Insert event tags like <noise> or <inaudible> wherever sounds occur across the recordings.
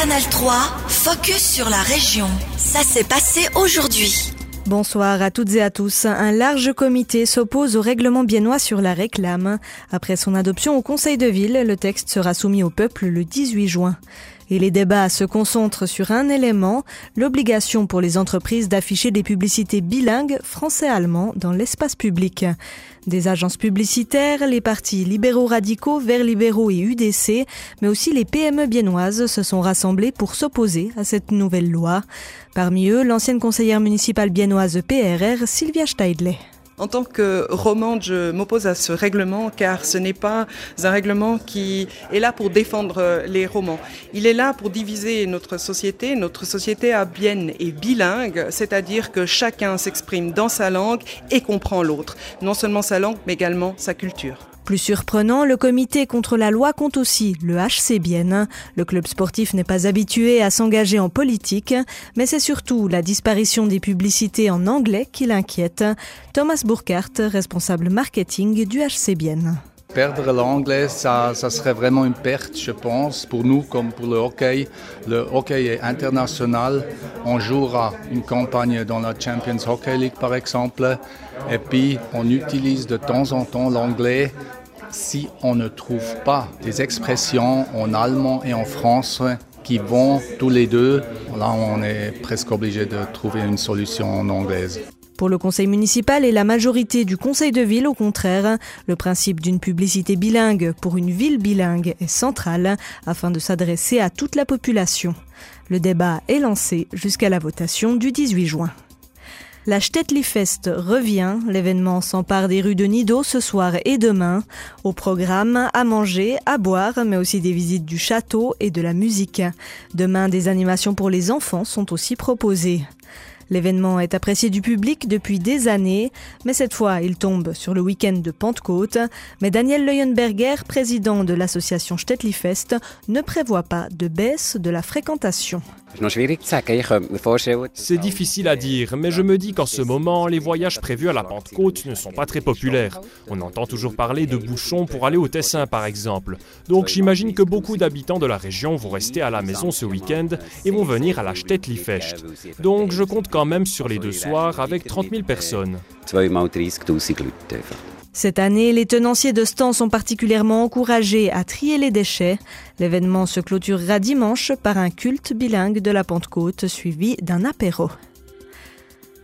Canal 3, focus sur la région. Ça s'est passé aujourd'hui. Bonsoir à toutes et à tous. Un large comité s'oppose au règlement biennois sur la réclame. Après son adoption au Conseil de ville, le texte sera soumis au peuple le 18 juin. Et les débats se concentrent sur un élément, l'obligation pour les entreprises d'afficher des publicités bilingues français-allemand dans l'espace public. Des agences publicitaires, les partis libéraux radicaux, Verts libéraux et UDC, mais aussi les PME biennoises se sont rassemblés pour s'opposer à cette nouvelle loi. Parmi eux, l'ancienne conseillère municipale biennoise PRR, Sylvia Steidley. En tant que romande, je m'oppose à ce règlement car ce n'est pas un règlement qui est là pour défendre les romans. Il est là pour diviser notre société. Notre société à Bienne est bilingue, c'est-à-dire que chacun s'exprime dans sa langue et comprend l'autre. Non seulement sa langue, mais également sa culture. Plus surprenant, le comité contre la loi compte aussi le HC Bienne. Le club sportif n'est pas habitué à s'engager en politique, mais c'est surtout la disparition des publicités en anglais qui l'inquiète. Thomas Burkhardt, responsable marketing du HC Bienne. Perdre l'anglais, ça, ça, serait vraiment une perte, je pense, pour nous comme pour le hockey. Le hockey est international. On jouera une campagne dans la Champions Hockey League, par exemple. Et puis, on utilise de temps en temps l'anglais si on ne trouve pas des expressions en allemand et en français qui vont tous les deux, là on est presque obligé de trouver une solution en anglaise. Pour le conseil municipal et la majorité du conseil de ville, au contraire, le principe d'une publicité bilingue pour une ville bilingue est central afin de s'adresser à toute la population. Le débat est lancé jusqu'à la votation du 18 juin. La Fest revient. L'événement s'empare des rues de Nido ce soir et demain. Au programme, à manger, à boire, mais aussi des visites du château et de la musique. Demain, des animations pour les enfants sont aussi proposées. L'événement est apprécié du public depuis des années, mais cette fois il tombe sur le week-end de Pentecôte. Mais Daniel Leuenberger, président de l'association Fest, ne prévoit pas de baisse de la fréquentation. C'est difficile à dire, mais je me dis qu'en ce moment, les voyages prévus à la Pentecôte ne sont pas très populaires. On entend toujours parler de bouchons pour aller au Tessin, par exemple. Donc j'imagine que beaucoup d'habitants de la région vont rester à la maison ce week-end et vont venir à la Stettlifest. Donc je compte quand même sur les deux soirs avec 30 000 personnes. Cette année, les tenanciers de stands sont particulièrement encouragés à trier les déchets. L'événement se clôturera dimanche par un culte bilingue de la Pentecôte suivi d'un apéro.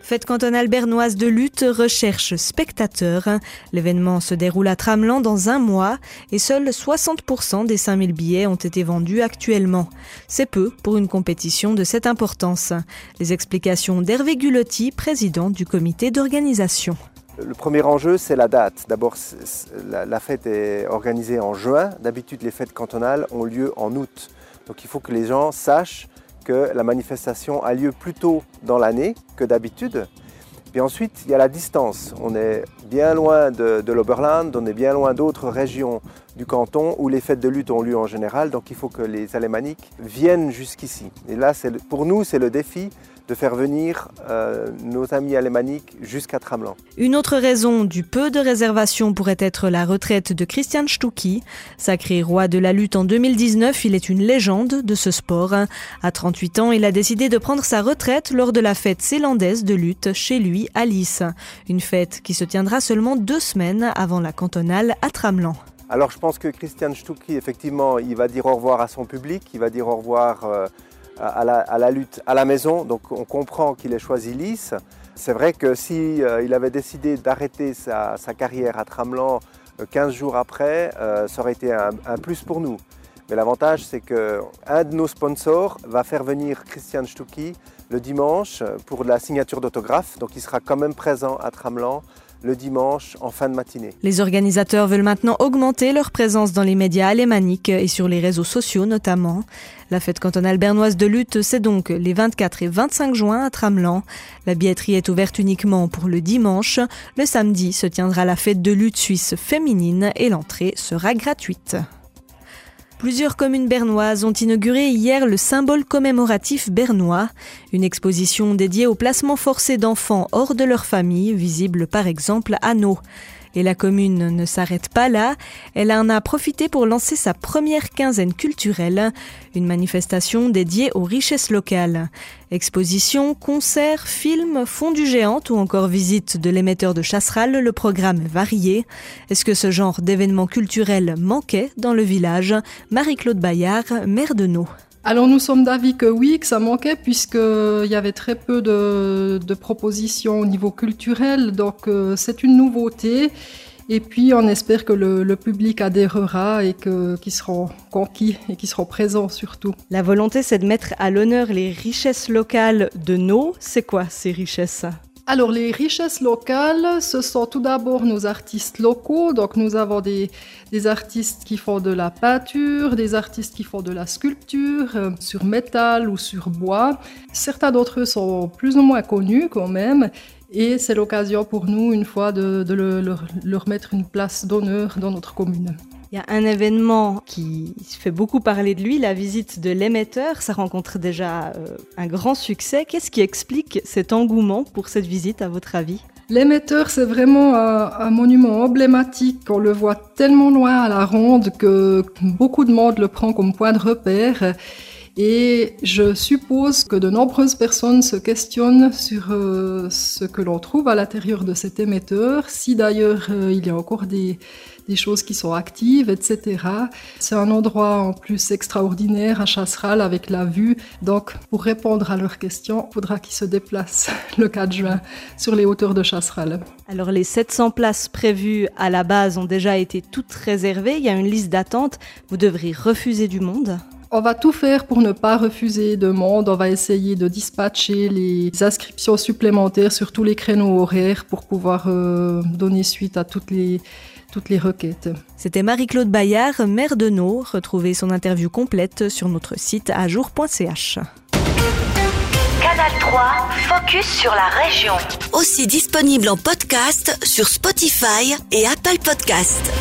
Fête cantonale bernoise de lutte recherche spectateurs. L'événement se déroule à Tramelan dans un mois et seuls 60% des 5000 billets ont été vendus actuellement. C'est peu pour une compétition de cette importance. Les explications d'Hervé Gulotti, président du comité d'organisation. Le premier enjeu, c'est la date. D'abord, la fête est organisée en juin. D'habitude, les fêtes cantonales ont lieu en août. Donc il faut que les gens sachent que la manifestation a lieu plus tôt dans l'année que d'habitude. Puis ensuite, il y a la distance. On est bien loin de, l'Oberland, on est bien loin d'autres régions du canton où les fêtes de lutte ont lieu en général. Donc il faut que les Alémaniques viennent jusqu'ici. Et là, pour nous, c'est le défi de faire venir euh, nos amis alémaniques jusqu'à Tramelan. Une autre raison du peu de réservations pourrait être la retraite de Christian Stucki. Sacré roi de la lutte en 2019, il est une légende de ce sport. À 38 ans, il a décidé de prendre sa retraite lors de la fête zélandaise de lutte chez lui à Lys. Une fête qui se tiendra seulement deux semaines avant la cantonale à Tramelan. Alors je pense que Christian Stucki, effectivement, il va dire au revoir à son public, il va dire au revoir euh, à la, lutte à la maison, donc on comprend qu'il ait choisi Lys. C'est vrai que si euh, il avait décidé d'arrêter sa, carrière à Tramelan 15 euh, jours après, euh, ça aurait été un, plus pour nous. Mais l'avantage, c'est qu'un de nos sponsors va faire venir Christian Stucki le dimanche pour la signature d'autographe. Donc il sera quand même présent à Tramelan le dimanche en fin de matinée. Les organisateurs veulent maintenant augmenter leur présence dans les médias alémaniques et sur les réseaux sociaux notamment. La fête cantonale bernoise de lutte, c'est donc les 24 et 25 juin à Tramelan. La billetterie est ouverte uniquement pour le dimanche. Le samedi se tiendra la fête de lutte suisse féminine et l'entrée sera gratuite. Plusieurs communes bernoises ont inauguré hier le symbole commémoratif bernois, une exposition dédiée au placement forcé d'enfants hors de leur famille, visible par exemple à Nau. Et la commune ne s'arrête pas là, elle en a profité pour lancer sa première quinzaine culturelle, une manifestation dédiée aux richesses locales. Expositions, concerts, films, fondus géantes ou encore visite de l'émetteur de Chasseral, le programme varié. Est-ce que ce genre d'événement culturel manquait dans le village? Marie-Claude Bayard, maire de Nau. Alors nous sommes d'avis que oui, que ça manquait puisqu'il y avait très peu de, propositions au niveau culturel, donc euh, c'est une nouveauté. Et puis on espère que le, public adhérera et qu'ils seront conquis et qu'ils seront présents surtout. La volonté c'est de mettre à l'honneur les richesses locales de nos. C'est quoi ces richesses? Alors les richesses locales, ce sont tout d'abord nos artistes locaux. Donc nous avons des, artistes qui font de la peinture, des artistes qui font de la sculpture euh, sur métal ou sur bois. Certains d'entre eux sont plus ou moins connus quand même. Et c'est l'occasion pour nous, une fois, de, leur mettre une place d'honneur dans notre commune. Il y a un événement qui fait beaucoup parler de lui, la visite de l'émetteur. Ça rencontre déjà euh, un grand succès. Qu'est-ce qui explique cet engouement pour cette visite, à votre avis? L'émetteur, c'est vraiment un, monument emblématique. On le voit tellement loin à la ronde que beaucoup de monde le prend comme point de repère. Et je suppose que de nombreuses personnes se questionnent sur euh, ce que l'on trouve à l'intérieur de cet émetteur, si d'ailleurs euh, il y a encore des, des choses qui sont actives, etc. C'est un endroit en plus extraordinaire à Chasseral avec la vue. Donc, pour répondre à leurs questions, il faudra qu'ils se déplacent <laughs> le 4 juin sur les hauteurs de Chasseral. Alors, les 700 places prévues à la base ont déjà été toutes réservées. Il y a une liste d'attente. Vous devrez refuser du monde. On va tout faire pour ne pas refuser de monde. On va essayer de dispatcher les inscriptions supplémentaires sur tous les créneaux horaires pour pouvoir euh, donner suite à toutes les toutes les requêtes. C'était Marie-Claude Bayard, maire de Nau. Retrouvez son interview complète sur notre site ajour.ch. Canal 3, focus sur la région. Aussi disponible en podcast sur Spotify et Apple Podcast.